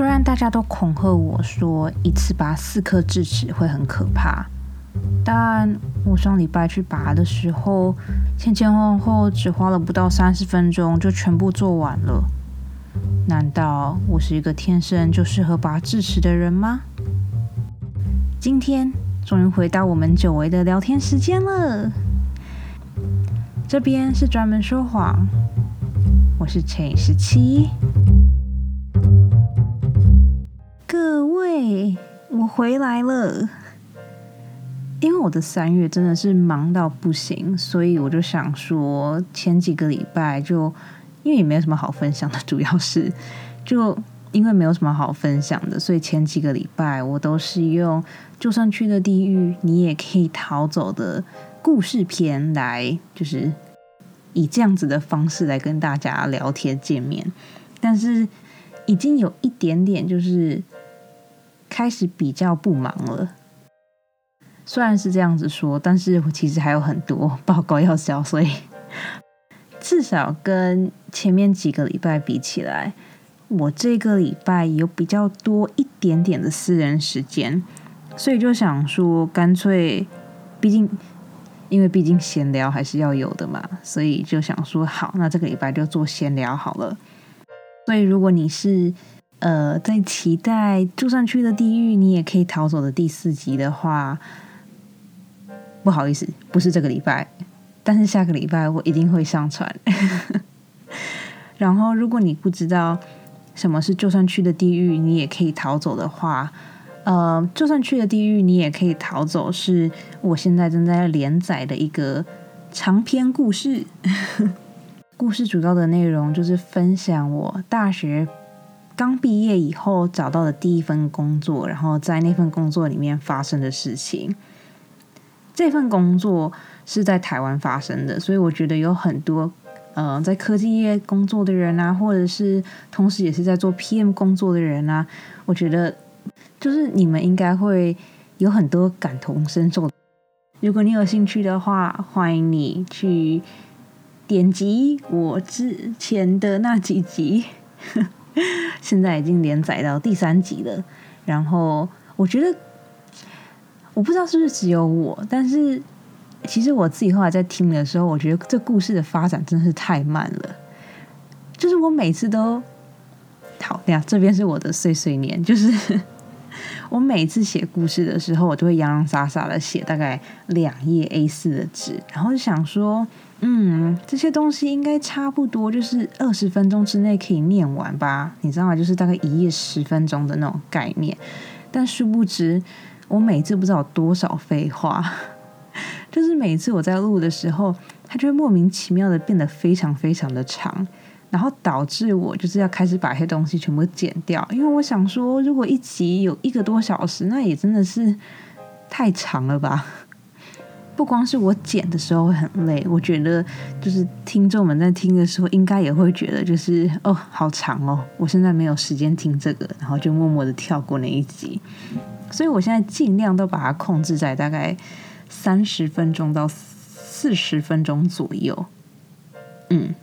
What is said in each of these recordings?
虽然大家都恐吓我说一次拔四颗智齿会很可怕，但我上礼拜去拔的时候，前前后后只花了不到三十分钟就全部做完了。难道我是一个天生就适合拔智齿的人吗？今天终于回到我们久违的聊天时间了。这边是专门说谎，我是陈以十七。我回来了。因为我的三月真的是忙到不行，所以我就想说，前几个礼拜就因为也没有什么好分享的，主要是 就因为没有什么好分享的，所以前几个礼拜我都是用就算去了地狱，你也可以逃走的故事片来，就是以这样子的方式来跟大家聊天见面。但是已经有一点点就是开始比较不忙了。虽然是这样子说，但是我其实还有很多报告要交，所以至少跟前面几个礼拜比起来，我这个礼拜有比较多一点点的私人时间，所以就想说，干脆，毕竟因为毕竟闲聊还是要有的嘛，所以就想说，好，那这个礼拜就做闲聊好了。所以如果你是呃在期待住上去的地狱，你也可以逃走的第四集的话。不好意思，不是这个礼拜，但是下个礼拜我一定会上传。然后，如果你不知道什么是就算去的地狱，你也可以逃走的话，呃，就算去了地狱，你也可以逃走。是我现在正在连载的一个长篇故事。故事主要的内容就是分享我大学刚毕业以后找到的第一份工作，然后在那份工作里面发生的事情。这份工作是在台湾发生的，所以我觉得有很多呃在科技业工作的人啊，或者是同时也是在做 PM 工作的人啊，我觉得就是你们应该会有很多感同身受。如果你有兴趣的话，欢迎你去点击我之前的那几集，现在已经连载到第三集了。然后我觉得。我不知道是不是只有我，但是其实我自己后来在听的时候，我觉得这故事的发展真的是太慢了。就是我每次都好，呀，这边是我的碎碎念，就是我每次写故事的时候，我都会洋洋洒洒的写大概两页 A 四的纸，然后就想说，嗯，这些东西应该差不多就是二十分钟之内可以念完吧？你知道吗？就是大概一页十分钟的那种概念，但殊不知。我每次不知道多少废话，就是每次我在录的时候，它就会莫名其妙的变得非常非常的长，然后导致我就是要开始把一些东西全部剪掉，因为我想说，如果一集有一个多小时，那也真的是太长了吧。不光是我剪的时候会很累，我觉得就是听众们在听的时候，应该也会觉得就是哦，好长哦，我现在没有时间听这个，然后就默默的跳过那一集。所以我现在尽量都把它控制在大概三十分钟到四十分钟左右。嗯，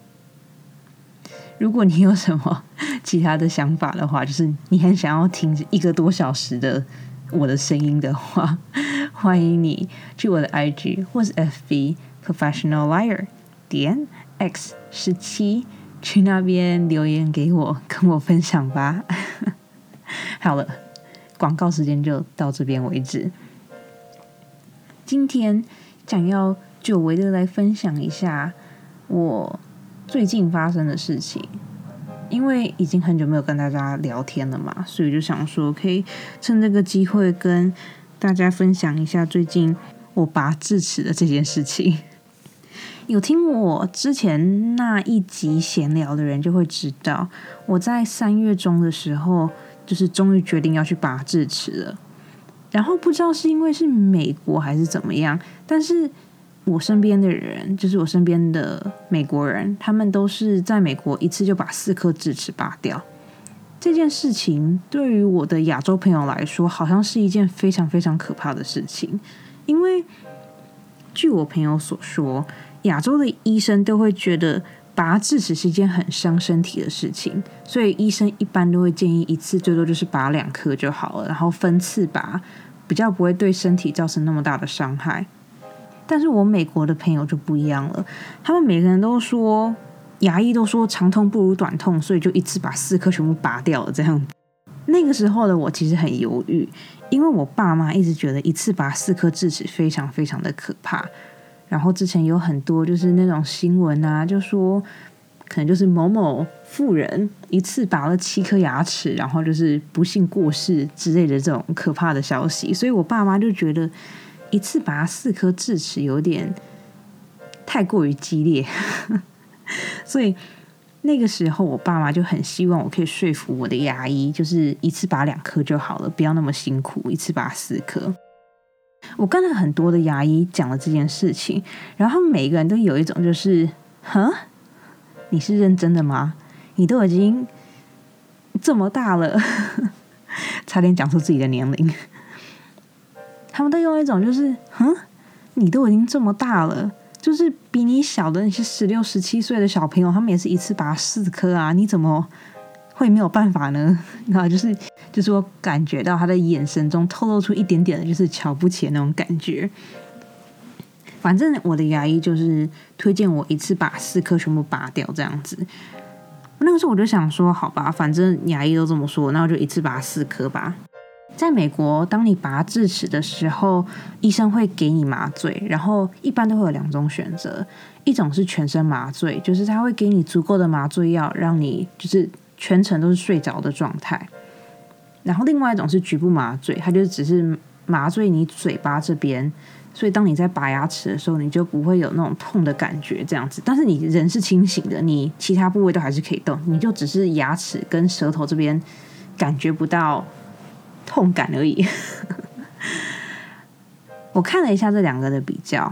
如果你有什么其他的想法的话，就是你很想要听一个多小时的我的声音的话，欢迎你去我的 IG 或是 FB Professional Liar 点 X 十七去那边留言给我，跟我分享吧。好了。广告时间就到这边为止。今天想要久违的来分享一下我最近发生的事情，因为已经很久没有跟大家聊天了嘛，所以就想说可以趁这个机会跟大家分享一下最近我拔智齿的这件事情。有听我之前那一集闲聊的人就会知道，我在三月中的时候。就是终于决定要去拔智齿了，然后不知道是因为是美国还是怎么样，但是我身边的人，就是我身边的美国人，他们都是在美国一次就把四颗智齿拔掉。这件事情对于我的亚洲朋友来说，好像是一件非常非常可怕的事情，因为据我朋友所说，亚洲的医生都会觉得拔智齿是一件很伤身体的事情，所以医生一般都会建议一次最多就是拔两颗就好了，然后分次拔，比较不会对身体造成那么大的伤害。但是我美国的朋友就不一样了，他们每个人都说牙医都说长痛不如短痛，所以就一次把四颗全部拔掉了。这样，那个时候的我其实很犹豫，因为我爸妈一直觉得一次拔四颗智齿非常非常的可怕。然后之前有很多就是那种新闻啊，就说可能就是某某富人一次拔了七颗牙齿，然后就是不幸过世之类的这种可怕的消息，所以我爸妈就觉得一次拔四颗智齿有点太过于激烈，所以那个时候我爸妈就很希望我可以说服我的牙医，就是一次拔两颗就好了，不要那么辛苦，一次拔四颗。我跟了很多的牙医讲了这件事情，然后他们每一个人都有一种就是，哼，你是认真的吗？你都已经这么大了，差点讲出自己的年龄。他们都用一种就是，哼，你都已经这么大了，就是比你小的那些十六、十七岁的小朋友，他们也是一次拔四颗啊，你怎么？会没有办法呢？然后就是就是我感觉到他的眼神中透露出一点点的，就是瞧不起那种感觉。反正我的牙医就是推荐我一次把四颗全部拔掉这样子。那个时候我就想说，好吧，反正牙医都这么说，那我就一次拔四颗吧。在美国，当你拔智齿的时候，医生会给你麻醉，然后一般都会有两种选择，一种是全身麻醉，就是他会给你足够的麻醉药，让你就是。全程都是睡着的状态，然后另外一种是局部麻醉，它就只是麻醉你嘴巴这边，所以当你在拔牙齿的时候，你就不会有那种痛的感觉，这样子。但是你人是清醒的，你其他部位都还是可以动，你就只是牙齿跟舌头这边感觉不到痛感而已。我看了一下这两个的比较，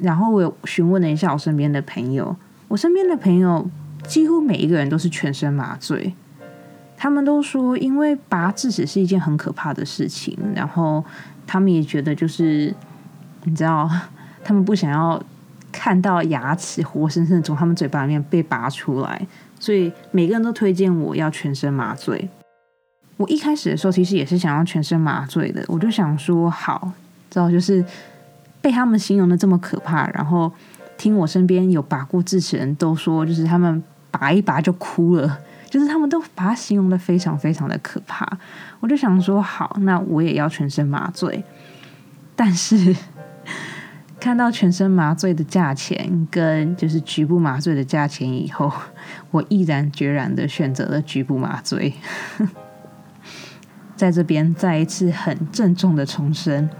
然后我询问了一下我身边的朋友，我身边的朋友。几乎每一个人都是全身麻醉，他们都说，因为拔智齿是一件很可怕的事情，然后他们也觉得，就是你知道，他们不想要看到牙齿活生生从他们嘴巴里面被拔出来，所以每个人都推荐我要全身麻醉。我一开始的时候其实也是想要全身麻醉的，我就想说，好，知道就是被他们形容的这么可怕，然后。听我身边有拔过智齿人都说，就是他们拔一拔就哭了，就是他们都把它形容的非常非常的可怕。我就想说，好，那我也要全身麻醉。但是 看到全身麻醉的价钱跟就是局部麻醉的价钱以后，我毅然决然的选择了局部麻醉。在这边再一次很郑重的重申，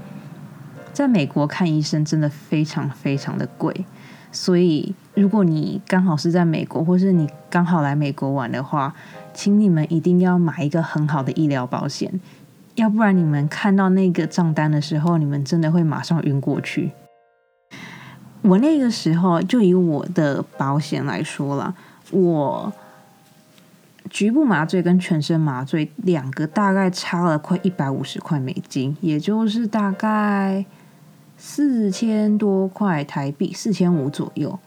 在美国看医生真的非常非常的贵。所以，如果你刚好是在美国，或是你刚好来美国玩的话，请你们一定要买一个很好的医疗保险，要不然你们看到那个账单的时候，你们真的会马上晕过去。我那个时候就以我的保险来说了，我局部麻醉跟全身麻醉两个大概差了快一百五十块美金，也就是大概。四千多块台币，四千五左右。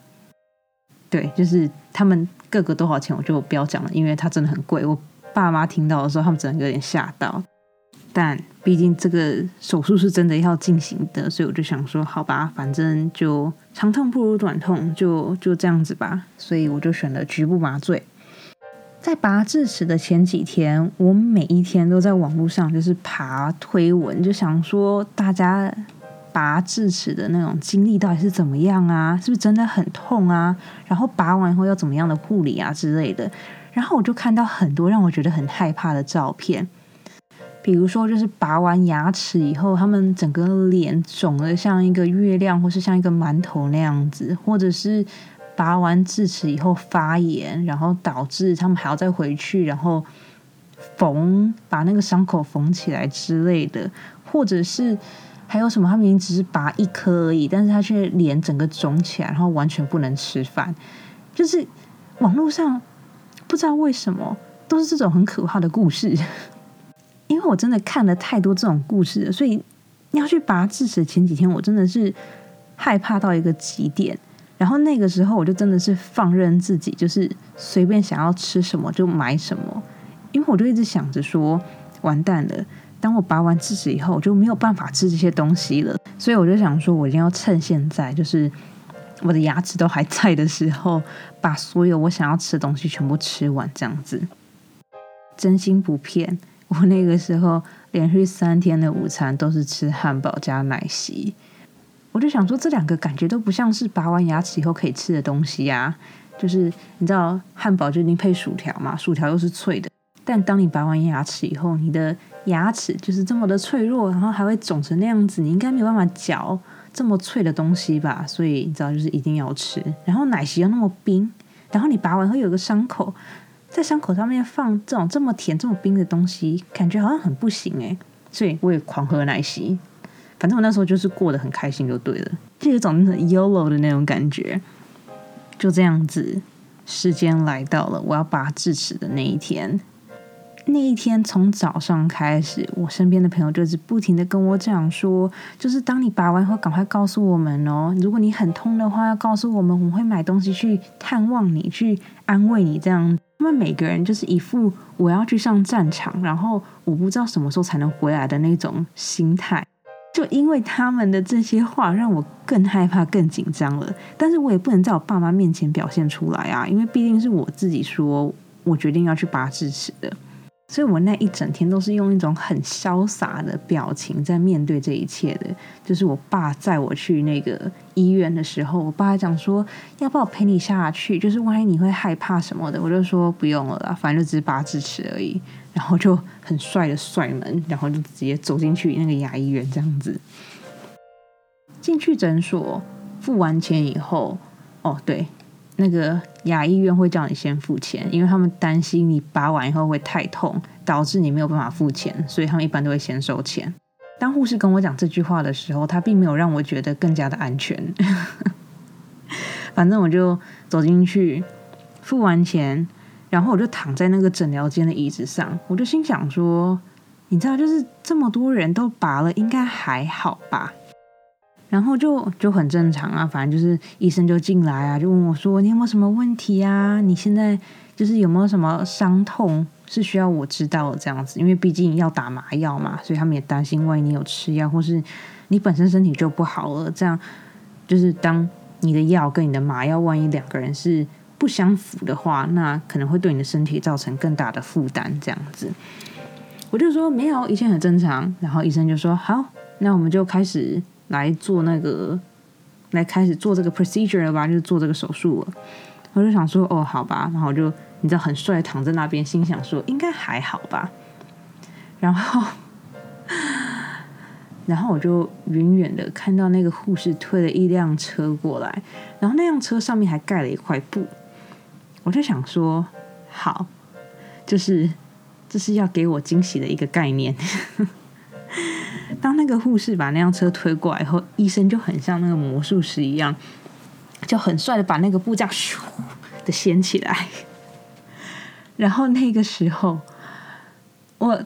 对，就是他们各个多少钱，我就不要讲了，因为它真的很贵。我爸妈听到的时候，他们真的有点吓到。但毕竟这个手术是真的要进行的，所以我就想说，好吧，反正就长痛不如短痛，就就这样子吧。所以我就选了局部麻醉。在拔智齿的前几天，我每一天都在网络上就是爬推文，就想说大家。拔智齿的那种经历到底是怎么样啊？是不是真的很痛啊？然后拔完以后要怎么样的护理啊之类的？然后我就看到很多让我觉得很害怕的照片，比如说就是拔完牙齿以后，他们整个脸肿的像一个月亮，或是像一个馒头那样子，或者是拔完智齿以后发炎，然后导致他们还要再回去，然后缝把那个伤口缝起来之类的，或者是。还有什么？他明明只是拔一颗而已，但是他却脸整个肿起来，然后完全不能吃饭。就是网络上不知道为什么都是这种很可怕的故事。因为我真的看了太多这种故事了，所以要去拔智齿前几天，我真的是害怕到一个极点。然后那个时候我就真的是放任自己，就是随便想要吃什么就买什么，因为我就一直想着说，完蛋了，当我拔完智齿以后，我就没有办法吃这些东西了。所以我就想说，我一定要趁现在，就是我的牙齿都还在的时候，把所有我想要吃的东西全部吃完，这样子。真心不骗，我那个时候连续三天的午餐都是吃汉堡加奶昔。我就想说，这两个感觉都不像是拔完牙齿以后可以吃的东西呀。就是你知道，汉堡就一定配薯条嘛，薯条又是脆的。但当你拔完牙齿以后，你的牙齿就是这么的脆弱，然后还会肿成那样子，你应该没有办法嚼这么脆的东西吧？所以你知道，就是一定要吃。然后奶昔又那么冰，然后你拔完会有个伤口，在伤口上面放这种这么甜、这么冰的东西，感觉好像很不行诶。所以我也狂喝奶昔。反正我那时候就是过得很开心就对了，就有种 yolo 的那种感觉。就这样子，时间来到了我要拔智齿的那一天。那一天从早上开始，我身边的朋友就是不停的跟我讲说，就是当你拔完后，赶快告诉我们哦。如果你很痛的话，要告诉我们，我们会买东西去探望你，去安慰你。这样，他们每个人就是一副我要去上战场，然后我不知道什么时候才能回来的那种心态。就因为他们的这些话，让我更害怕、更紧张了。但是我也不能在我爸妈面前表现出来啊，因为毕竟是我自己说，我决定要去拔智齿的。所以我那一整天都是用一种很潇洒的表情在面对这一切的。就是我爸载我去那个医院的时候，我爸讲说要不要陪你下去，就是万一你会害怕什么的，我就说不用了啦，反正就只是拔智齿而已。然后就很帅的帅门，然后就直接走进去那个牙医院这样子。进去诊所付完钱以后，哦对。那个牙医院会叫你先付钱，因为他们担心你拔完以后会太痛，导致你没有办法付钱，所以他们一般都会先收钱。当护士跟我讲这句话的时候，他并没有让我觉得更加的安全。反正我就走进去，付完钱，然后我就躺在那个诊疗间的椅子上，我就心想说：“你知道，就是这么多人都拔了，应该还好吧？”然后就就很正常啊，反正就是医生就进来啊，就问我说：“你有没有什么问题啊？你现在就是有没有什么伤痛是需要我知道的这样子？因为毕竟要打麻药嘛，所以他们也担心万一你有吃药，或是你本身身体就不好了，这样就是当你的药跟你的麻药万一两个人是不相符的话，那可能会对你的身体造成更大的负担。这样子，我就说没有，一切很正常。然后医生就说：好，那我们就开始。”来做那个，来开始做这个 procedure 了吧，就是做这个手术了。我就想说，哦，好吧，然后我就你知道很帅躺在那边，心想说应该还好吧。然后，然后我就远远的看到那个护士推了一辆车过来，然后那辆车上面还盖了一块布。我就想说，好，就是这是要给我惊喜的一个概念。当那个护士把那辆车推过来以后，医生就很像那个魔术师一样，就很帅的把那个布架咻的掀起来。然后那个时候，我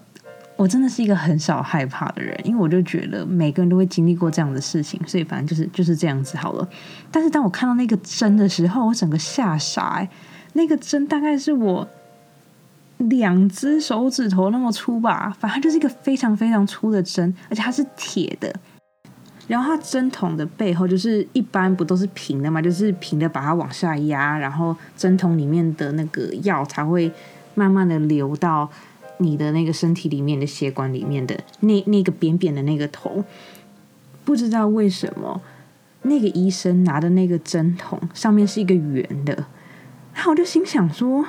我真的是一个很少害怕的人，因为我就觉得每个人都会经历过这样的事情，所以反正就是就是这样子好了。但是当我看到那个针的时候，我整个吓傻。那个针大概是我。两只手指头那么粗吧，反正就是一个非常非常粗的针，而且它是铁的。然后它针筒的背后就是一般不都是平的嘛，就是平的把它往下压，然后针筒里面的那个药才会慢慢的流到你的那个身体里面的血管里面的那那个扁扁的那个头。不知道为什么那个医生拿的那个针筒上面是一个圆的，然后我就心想说。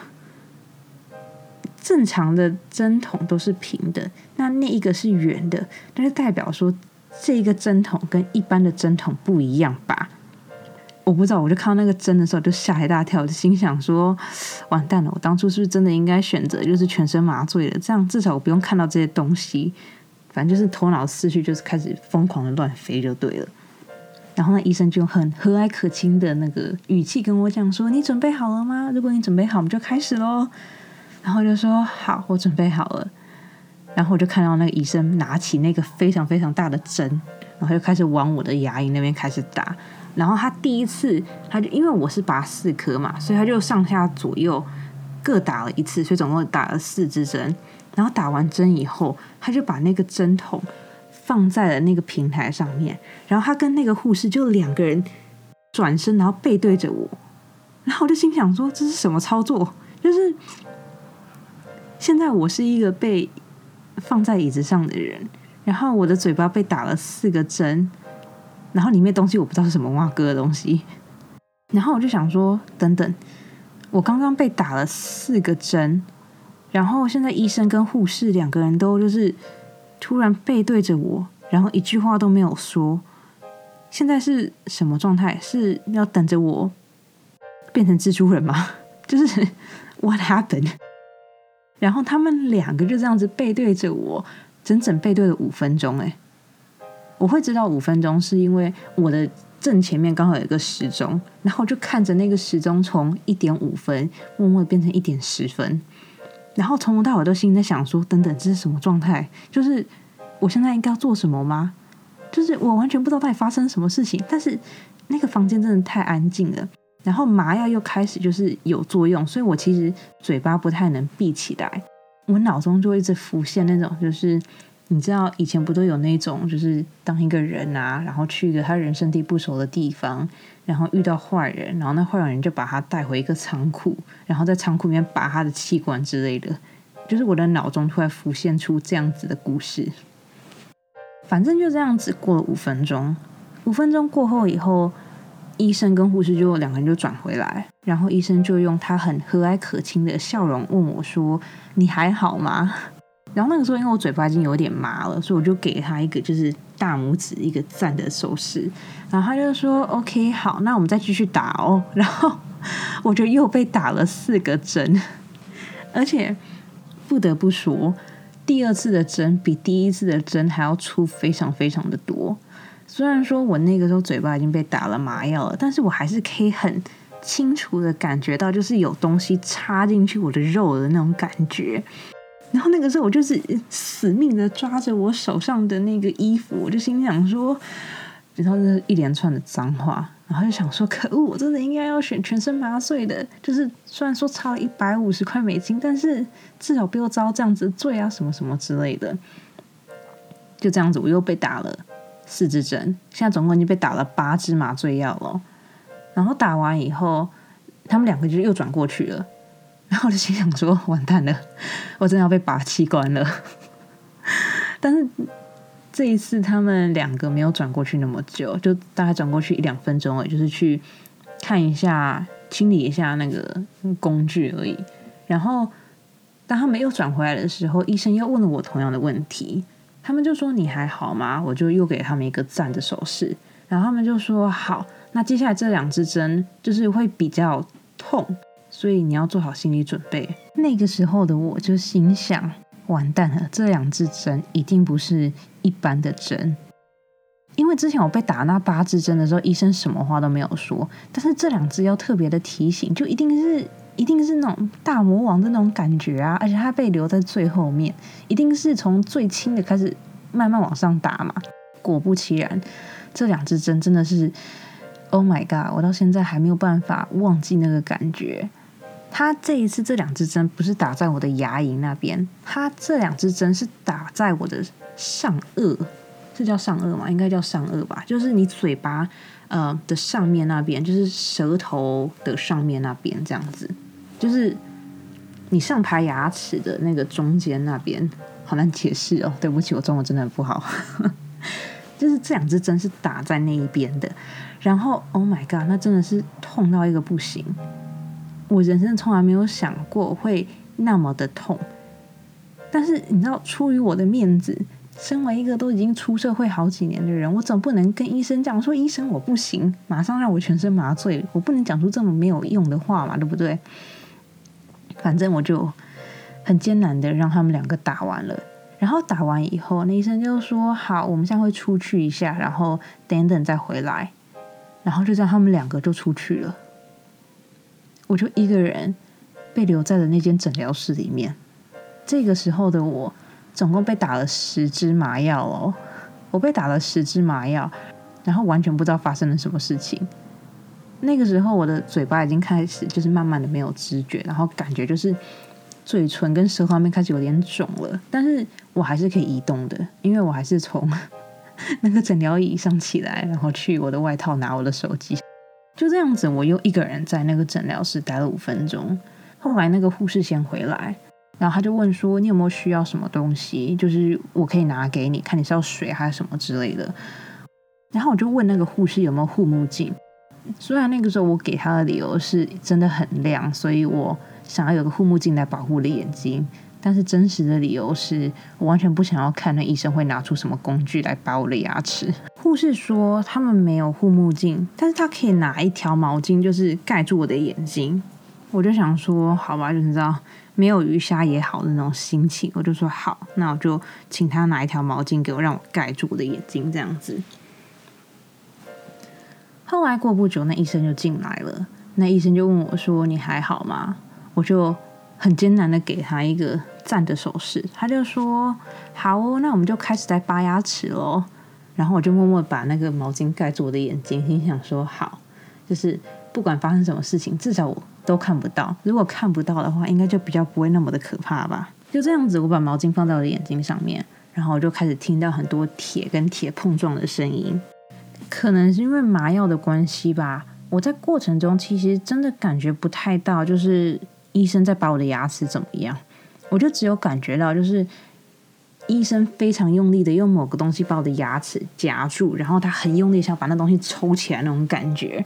正常的针筒都是平的，那那一个是圆的，那就代表说这个针筒跟一般的针筒不一样吧？我不知道，我就看到那个针的时候就吓一大跳，就心想说：完蛋了！我当初是不是真的应该选择就是全身麻醉的？这样至少我不用看到这些东西。反正就是头脑思绪就是开始疯狂的乱飞就对了。然后那医生就很和蔼可亲的那个语气跟我讲说：你准备好了吗？如果你准备好，我们就开始喽。然后就说好，我准备好了。然后我就看到那个医生拿起那个非常非常大的针，然后就开始往我的牙龈那边开始打。然后他第一次，他就因为我是拔四颗嘛，所以他就上下左右各打了一次，所以总共打了四支针。然后打完针以后，他就把那个针筒放在了那个平台上面，然后他跟那个护士就两个人转身，然后背对着我，然后我就心想说这是什么操作？就是现在我是一个被放在椅子上的人，然后我的嘴巴被打了四个针。然后里面东西我不知道是什么挖哥的东西，然后我就想说，等等，我刚刚被打了四个针，然后现在医生跟护士两个人都就是突然背对着我，然后一句话都没有说，现在是什么状态？是要等着我变成蜘蛛人吗？就是 What happened？然后他们两个就这样子背对着我，整整背对了五分钟，哎。我会知道五分钟，是因为我的正前面刚好有一个时钟，然后就看着那个时钟从一点五分默默变成一点十分，然后从头到尾都心里在想说：等等，这是什么状态？就是我现在应该要做什么吗？就是我完全不知道到底发生什么事情。但是那个房间真的太安静了，然后麻药又开始就是有作用，所以我其实嘴巴不太能闭起来，我脑中就一直浮现那种就是。你知道以前不都有那种，就是当一个人啊，然后去一个他人生地不熟的地方，然后遇到坏人，然后那坏人就把他带回一个仓库，然后在仓库里面拔他的器官之类的。就是我的脑中突然浮现出这样子的故事。反正就这样子过了五分钟，五分钟过后以后，医生跟护士就两个人就转回来，然后医生就用他很和蔼可亲的笑容问我说：“你还好吗？”然后那个时候，因为我嘴巴已经有点麻了，所以我就给他一个就是大拇指一个赞的手势。然后他就说：“OK，好，那我们再继续打哦。”然后我就又被打了四个针，而且不得不说，第二次的针比第一次的针还要粗，非常非常的多。虽然说我那个时候嘴巴已经被打了麻药了，但是我还是可以很清楚的感觉到，就是有东西插进去我的肉的那种感觉。然后那个时候，我就是死命的抓着我手上的那个衣服，我就心想说，然后是一连串的脏话，然后就想说，可恶，我真的应该要选全身麻醉的，就是虽然说差了一百五十块美金，但是至少不要遭这样子罪啊，什么什么之类的。就这样子，我又被打了四支针，现在总共已经被打了八支麻醉药了。然后打完以后，他们两个就又转过去了。然后我就心想说：“完蛋了，我真的要被拔器官了。”但是这一次他们两个没有转过去那么久，就大概转过去一两分钟而，已，就是去看一下、清理一下那个工具而已。然后当他们又转回来的时候，医生又问了我同样的问题，他们就说：“你还好吗？”我就又给他们一个赞的手势。然后他们就说：“好，那接下来这两支针就是会比较痛。”所以你要做好心理准备。那个时候的我就心想：完蛋了，这两支针一定不是一般的针。因为之前我被打那八支针的时候，医生什么话都没有说。但是这两支要特别的提醒，就一定是一定是那种大魔王的那种感觉啊！而且它被留在最后面，一定是从最轻的开始慢慢往上打嘛。果不其然，这两支针真的是，Oh my god！我到现在还没有办法忘记那个感觉。他这一次这两支针不是打在我的牙龈那边，他这两支针是打在我的上颚，这叫上颚吗？应该叫上颚吧，就是你嘴巴呃的上面那边，就是舌头的上面那边这样子，就是你上排牙齿的那个中间那边，好难解释哦，对不起，我中文真的很不好，就是这两支针是打在那一边的，然后 Oh my God，那真的是痛到一个不行。我人生从来没有想过会那么的痛，但是你知道，出于我的面子，身为一个都已经出社会好几年的人，我总不能跟医生讲说：“医生，我不行，马上让我全身麻醉。”我不能讲出这么没有用的话嘛，对不对？反正我就很艰难的让他们两个打完了，然后打完以后，那医生就说：“好，我们现在会出去一下，然后等等再回来。”然后就这样，他们两个就出去了。我就一个人被留在了那间诊疗室里面。这个时候的我，总共被打了十支麻药哦。我被打了十支麻药，然后完全不知道发生了什么事情。那个时候，我的嘴巴已经开始就是慢慢的没有知觉，然后感觉就是嘴唇跟舌头面开始有点肿了，但是我还是可以移动的，因为我还是从 那个诊疗椅上起来，然后去我的外套拿我的手机。就这样子，我又一个人在那个诊疗室待了五分钟。后来那个护士先回来，然后他就问说：“你有没有需要什么东西？就是我可以拿给你，看你是要水还是什么之类的。”然后我就问那个护士有没有护目镜。虽然那个时候我给他的理由是真的很亮，所以我想要有个护目镜来保护我的眼睛，但是真实的理由是我完全不想要看那医生会拿出什么工具来拔我的牙齿。护士说他们没有护目镜，但是他可以拿一条毛巾，就是盖住我的眼睛。我就想说，好吧，就你知道没有鱼虾也好的那种心情，我就说好，那我就请他拿一条毛巾给我，让我盖住我的眼睛，这样子。后来过不久，那医生就进来了。那医生就问我说：“你还好吗？”我就很艰难的给他一个赞的手势。他就说：“好哦，那我们就开始在拔牙齿喽。”然后我就默默把那个毛巾盖住我的眼睛，心想说：“好，就是不管发生什么事情，至少我都看不到。如果看不到的话，应该就比较不会那么的可怕吧。”就这样子，我把毛巾放在我的眼睛上面，然后我就开始听到很多铁跟铁碰撞的声音。可能是因为麻药的关系吧，我在过程中其实真的感觉不太到，就是医生在把我的牙齿怎么样，我就只有感觉到，就是医生非常用力的用某个东西把我的牙齿夹住，然后他很用力想把那东西抽起来那种感觉，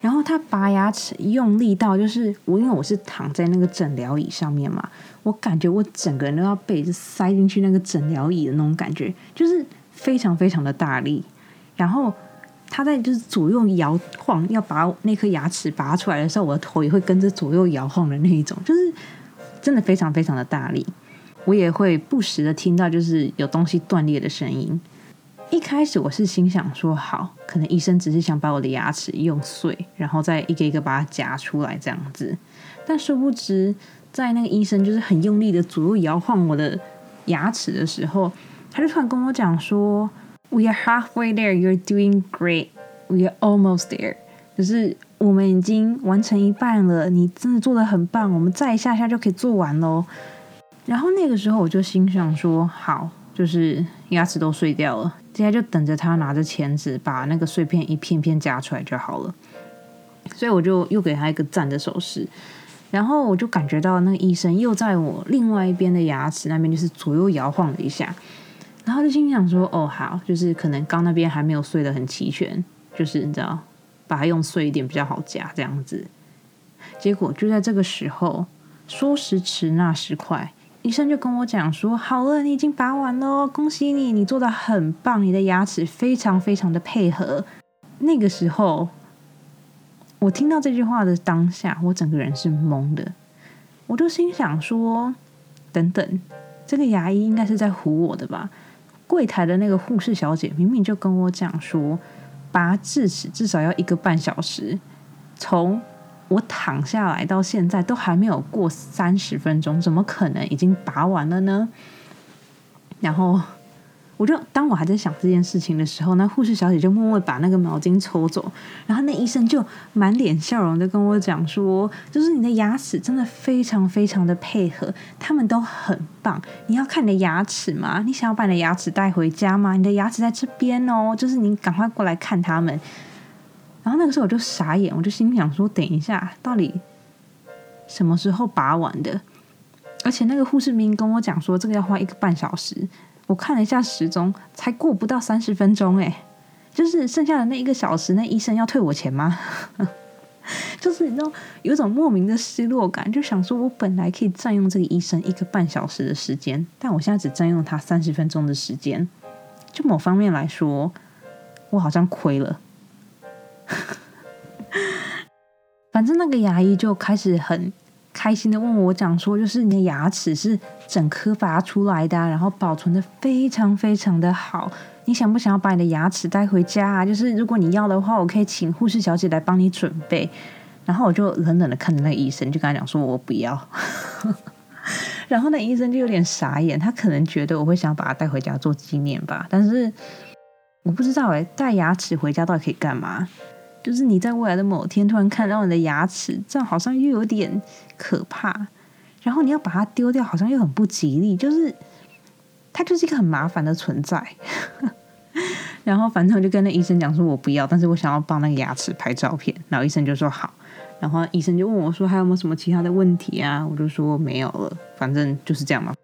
然后他拔牙齿用力到，就是我因为我是躺在那个诊疗椅上面嘛，我感觉我整个人都要被塞进去那个诊疗椅的那种感觉，就是非常非常的大力。然后他在就是左右摇晃，要把那颗牙齿拔出来的时候，我的头也会跟着左右摇晃的那一种，就是真的非常非常的大力。我也会不时的听到就是有东西断裂的声音。一开始我是心想说，好，可能医生只是想把我的牙齿用碎，然后再一个一个把它夹出来这样子。但殊不知，在那个医生就是很用力的左右摇晃我的牙齿的时候，他就突然跟我讲说。We are halfway there. You're doing great. We are almost there. 就是我们已经完成一半了，你真的做的很棒。我们再一下下就可以做完喽。然后那个时候我就心想说，好，就是牙齿都碎掉了，接下来就等着他拿着钳子把那个碎片一片片夹出来就好了。所以我就又给他一个赞的手势，然后我就感觉到那个医生又在我另外一边的牙齿那边就是左右摇晃了一下。然后就心想说：“哦，好，就是可能刚那边还没有碎的很齐全，就是你知道，把它用碎一点比较好夹这样子。”结果就在这个时候，说时迟那时快，医生就跟我讲说：“好了，你已经拔完了，恭喜你，你做的很棒，你的牙齿非常非常的配合。”那个时候，我听到这句话的当下，我整个人是懵的，我就心想说：“等等，这个牙医应该是在唬我的吧？”柜台的那个护士小姐明明就跟我讲说，拔智齿至少要一个半小时，从我躺下来到现在都还没有过三十分钟，怎么可能已经拔完了呢？然后。我就当我还在想这件事情的时候，那护士小姐就默默把那个毛巾抽走，然后那医生就满脸笑容的跟我讲说：“就是你的牙齿真的非常非常的配合，他们都很棒。你要看你的牙齿吗？你想要把你的牙齿带回家吗？你的牙齿在这边哦，就是你赶快过来看他们。”然后那个时候我就傻眼，我就心想说：“等一下，到底什么时候拔完的？而且那个护士明跟我讲说，这个要花一个半小时。”我看了一下时钟，才过不到三十分钟哎，就是剩下的那一个小时，那医生要退我钱吗？就是你知道，有种莫名的失落感，就想说，我本来可以占用这个医生一个半小时的时间，但我现在只占用他三十分钟的时间，就某方面来说，我好像亏了。反正那个牙医就开始很。开心的问我讲说，就是你的牙齿是整颗拔出来的，然后保存的非常非常的好。你想不想要把你的牙齿带回家啊？就是如果你要的话，我可以请护士小姐来帮你准备。然后我就冷冷的看着那个医生，就跟他讲说，我不要。然后那医生就有点傻眼，他可能觉得我会想把它带回家做纪念吧。但是我不知道哎，带牙齿回家到底可以干嘛？就是你在未来的某天突然看到你的牙齿，这样好像又有点可怕。然后你要把它丢掉，好像又很不吉利。就是它就是一个很麻烦的存在。然后反正我就跟那医生讲说，我不要，但是我想要帮那个牙齿拍照片。然后医生就说好。然后医生就问我说，还有没有什么其他的问题啊？我就说没有了，反正就是这样嘛。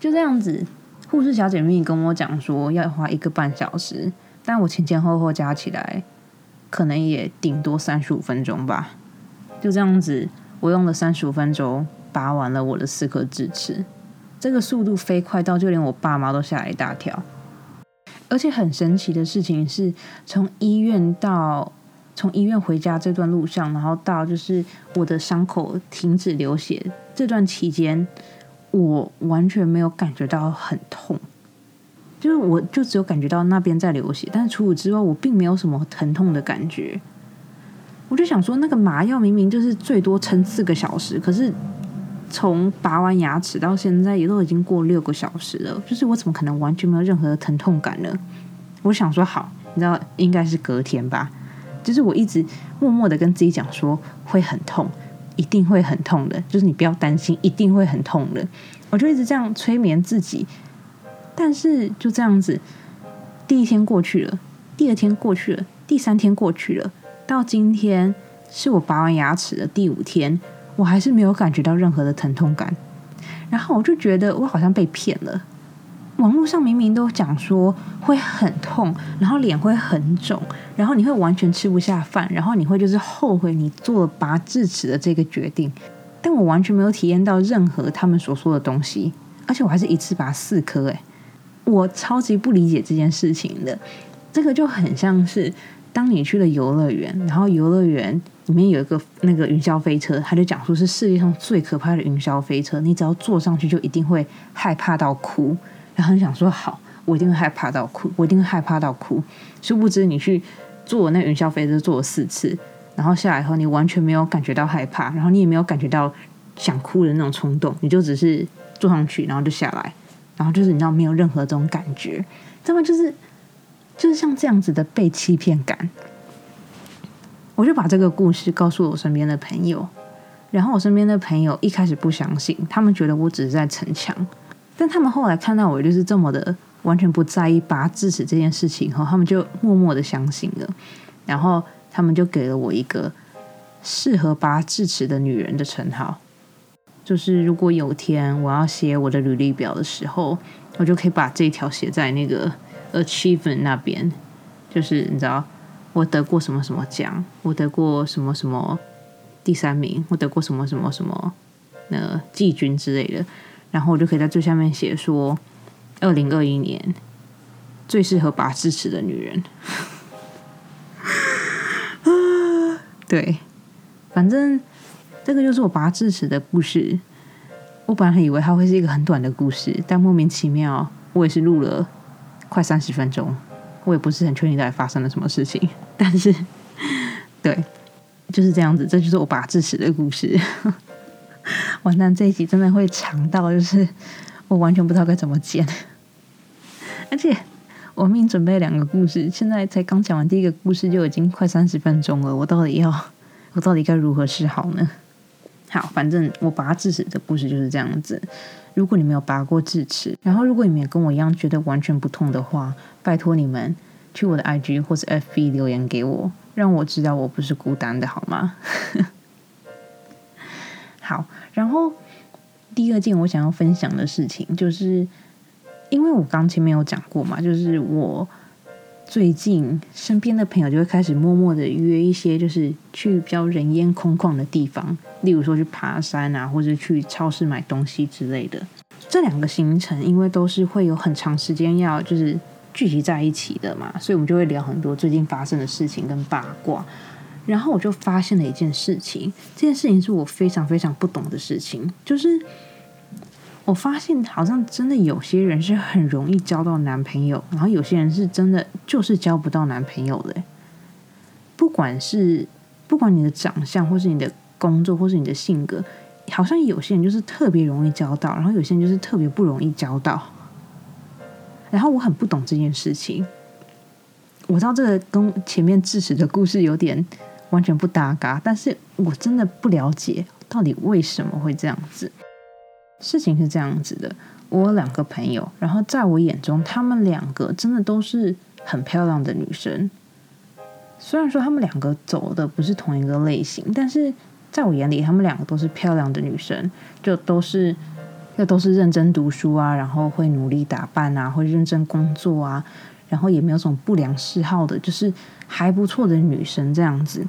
就这样子，护士小姐妹跟我讲说要花一个半小时，但我前前后后加起来，可能也顶多三十五分钟吧。就这样子，我用了三十五分钟拔完了我的四颗智齿，这个速度飞快到就连我爸妈都吓了一大跳。而且很神奇的事情是，从医院到从医院回家这段路上，然后到就是我的伤口停止流血这段期间。我完全没有感觉到很痛，就是我就只有感觉到那边在流血，但是除此之外，我并没有什么疼痛的感觉。我就想说，那个麻药明明就是最多撑四个小时，可是从拔完牙齿到现在也都已经过六个小时了，就是我怎么可能完全没有任何的疼痛感呢？我想说，好，你知道应该是隔天吧，就是我一直默默的跟自己讲说会很痛。一定会很痛的，就是你不要担心，一定会很痛的。我就一直这样催眠自己，但是就这样子，第一天过去了，第二天过去了，第三天过去了，到今天是我拔完牙齿的第五天，我还是没有感觉到任何的疼痛感。然后我就觉得我好像被骗了。网络上明明都讲说会很痛，然后脸会很肿，然后你会完全吃不下饭，然后你会就是后悔你做拔智齿的这个决定。但我完全没有体验到任何他们所说的东西，而且我还是一次拔四颗，诶，我超级不理解这件事情的。这个就很像是当你去了游乐园，然后游乐园里面有一个那个云霄飞车，他就讲说是世界上最可怕的云霄飞车，你只要坐上去就一定会害怕到哭。然后想说好，我一定会害怕到哭，我一定会害怕到哭。殊不知你去坐那云霄飞车坐了四次，然后下来以后你完全没有感觉到害怕，然后你也没有感觉到想哭的那种冲动，你就只是坐上去，然后就下来，然后就是你知道没有任何这种感觉，这么就是就是像这样子的被欺骗感。我就把这个故事告诉我身边的朋友，然后我身边的朋友一开始不相信，他们觉得我只是在逞强。但他们后来看到我就是这么的完全不在意拔智齿这件事情后，他们就默默的相信了，然后他们就给了我一个适合拔智齿的女人的称号。就是如果有天我要写我的履历表的时候，我就可以把这条写在那个 achievement 那边，就是你知道我得过什么什么奖，我得过什么什么第三名，我得过什么什么什么那季军之类的。然后我就可以在最下面写说，二零二一年最适合拔智齿的女人。对，反正这个就是我拔智齿的故事。我本来以为它会是一个很短的故事，但莫名其妙，我也是录了快三十分钟。我也不是很确定到底发生了什么事情，但是对，就是这样子，这就是我拔智齿的故事。完蛋，这一集真的会长到，就是我完全不知道该怎么剪。而且我命准备两个故事，现在才刚讲完第一个故事，就已经快三十分钟了。我到底要，我到底该如何是好呢？好，反正我拔智齿的故事就是这样子。如果你没有拔过智齿，然后如果你们也跟我一样觉得完全不痛的话，拜托你们去我的 IG 或者 FB 留言给我，让我知道我不是孤单的，好吗？好。然后第二件我想要分享的事情，就是因为我刚前面有讲过嘛，就是我最近身边的朋友就会开始默默的约一些，就是去比较人烟空旷的地方，例如说去爬山啊，或者去超市买东西之类的。这两个行程，因为都是会有很长时间要就是聚集在一起的嘛，所以我们就会聊很多最近发生的事情跟八卦。然后我就发现了一件事情，这件事情是我非常非常不懂的事情，就是我发现好像真的有些人是很容易交到男朋友，然后有些人是真的就是交不到男朋友的。不管是不管你的长相，或是你的工作，或是你的性格，好像有些人就是特别容易交到，然后有些人就是特别不容易交到。然后我很不懂这件事情。我知道这个跟前面智齿的故事有点完全不搭嘎，但是我真的不了解到底为什么会这样子。事情是这样子的，我有两个朋友，然后在我眼中，他们两个真的都是很漂亮的女生。虽然说他们两个走的不是同一个类型，但是在我眼里，他们两个都是漂亮的女生，就都是又都是认真读书啊，然后会努力打扮啊，会认真工作啊，然后也没有什么不良嗜好的，就是还不错的女生这样子。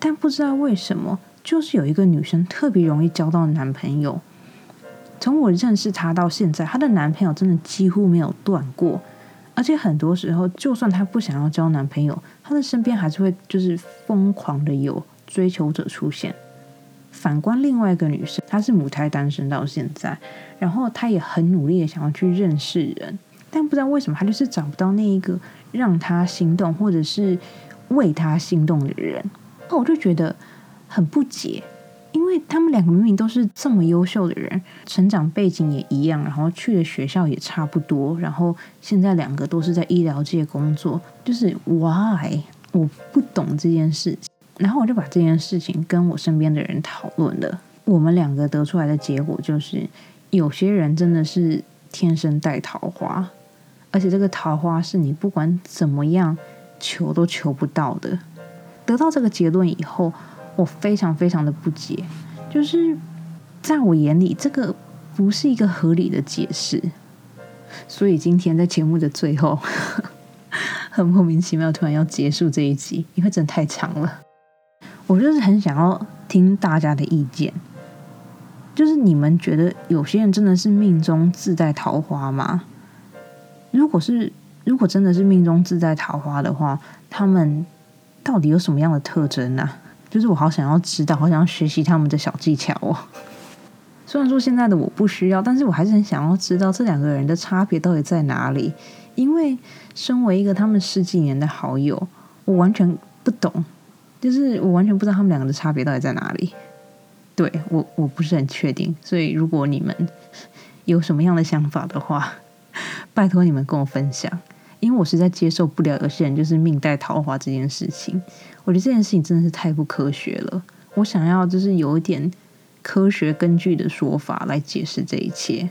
但不知道为什么，就是有一个女生特别容易交到男朋友。从我认识她到现在，她的男朋友真的几乎没有断过。而且很多时候，就算她不想要交男朋友，她的身边还是会就是疯狂的有追求者出现。反观另外一个女生，她是母胎单身到现在，然后她也很努力的想要去认识人，但不知道为什么，她就是找不到那一个让她心动或者是为她心动的人。那我就觉得很不解。因为他们两个明明都是这么优秀的人，成长背景也一样，然后去的学校也差不多，然后现在两个都是在医疗界工作，就是 why 我不懂这件事情。然后我就把这件事情跟我身边的人讨论了，我们两个得出来的结果就是，有些人真的是天生带桃花，而且这个桃花是你不管怎么样求都求不到的。得到这个结论以后。我非常非常的不解，就是在我眼里，这个不是一个合理的解释。所以今天在节目的最后，很莫名其妙突然要结束这一集，因为真的太长了。我就是很想要听大家的意见，就是你们觉得有些人真的是命中自带桃花吗？如果是，如果真的是命中自带桃花的话，他们到底有什么样的特征呢？就是我好想要知道，好想要学习他们的小技巧哦。虽然说现在的我不需要，但是我还是很想要知道这两个人的差别到底在哪里。因为身为一个他们十几年的好友，我完全不懂，就是我完全不知道他们两个的差别到底在哪里。对我，我不是很确定。所以如果你们有什么样的想法的话，拜托你们跟我分享。因为我实在接受不了有些人就是命带桃花这件事情，我觉得这件事情真的是太不科学了。我想要就是有一点科学根据的说法来解释这一切。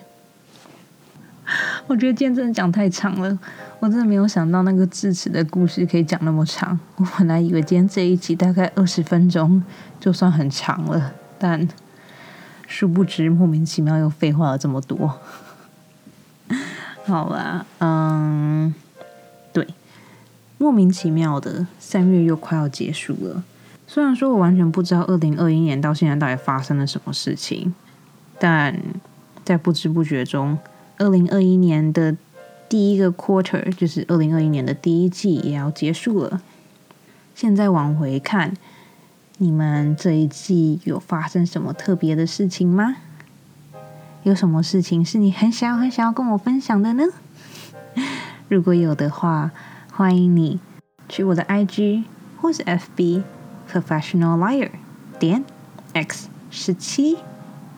我觉得今天真的讲太长了，我真的没有想到那个智齿的故事可以讲那么长。我本来以为今天这一集大概二十分钟就算很长了，但殊不知莫名其妙又废话了这么多。好啦，嗯。对莫名其妙的三月又快要结束了。虽然说我完全不知道二零二一年到现在到底发生了什么事情，但在不知不觉中，二零二一年的第一个 quarter 就是二零二一年的第一季也要结束了。现在往回看，你们这一季有发生什么特别的事情吗？有什么事情是你很想要很想要跟我分享的呢？如果有的话。欢迎你去我的 IG 或是 FB Professional Liar 点 X 十七，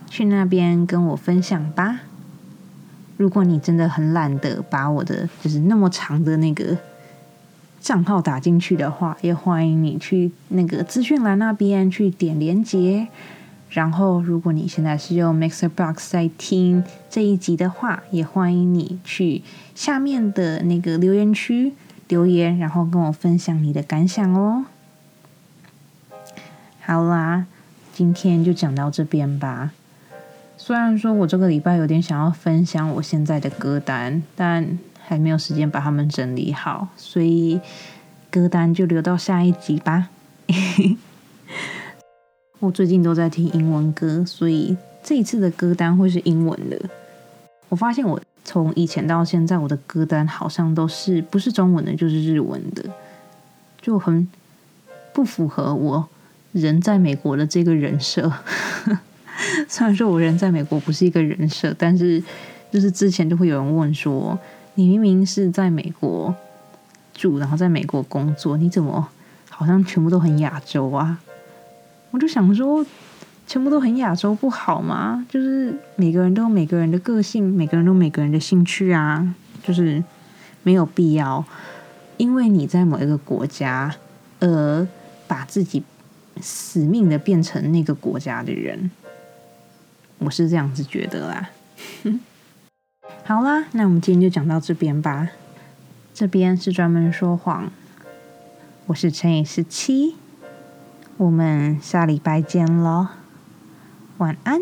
去那边跟我分享吧。如果你真的很懒得把我的就是那么长的那个账号打进去的话，也欢迎你去那个资讯栏那边去点连接。然后，如果你现在是用 Mixer Box 在听这一集的话，也欢迎你去下面的那个留言区。留言，然后跟我分享你的感想哦。好啦，今天就讲到这边吧。虽然说我这个礼拜有点想要分享我现在的歌单，但还没有时间把它们整理好，所以歌单就留到下一集吧。我最近都在听英文歌，所以这一次的歌单会是英文的。我发现我。从以前到现在，我的歌单好像都是不是中文的，就是日文的，就很不符合我人在美国的这个人设。虽然说我人在美国不是一个人设，但是就是之前就会有人问说：“你明明是在美国住，然后在美国工作，你怎么好像全部都很亚洲啊？”我就想说。全部都很亚洲不好吗？就是每个人都有每个人的个性，每个人都每个人的兴趣啊，就是没有必要因为你在某一个国家而把自己死命的变成那个国家的人。我是这样子觉得啦。好啦，那我们今天就讲到这边吧。这边是专门说谎，我是乘以十七，我们下礼拜见喽，晚安。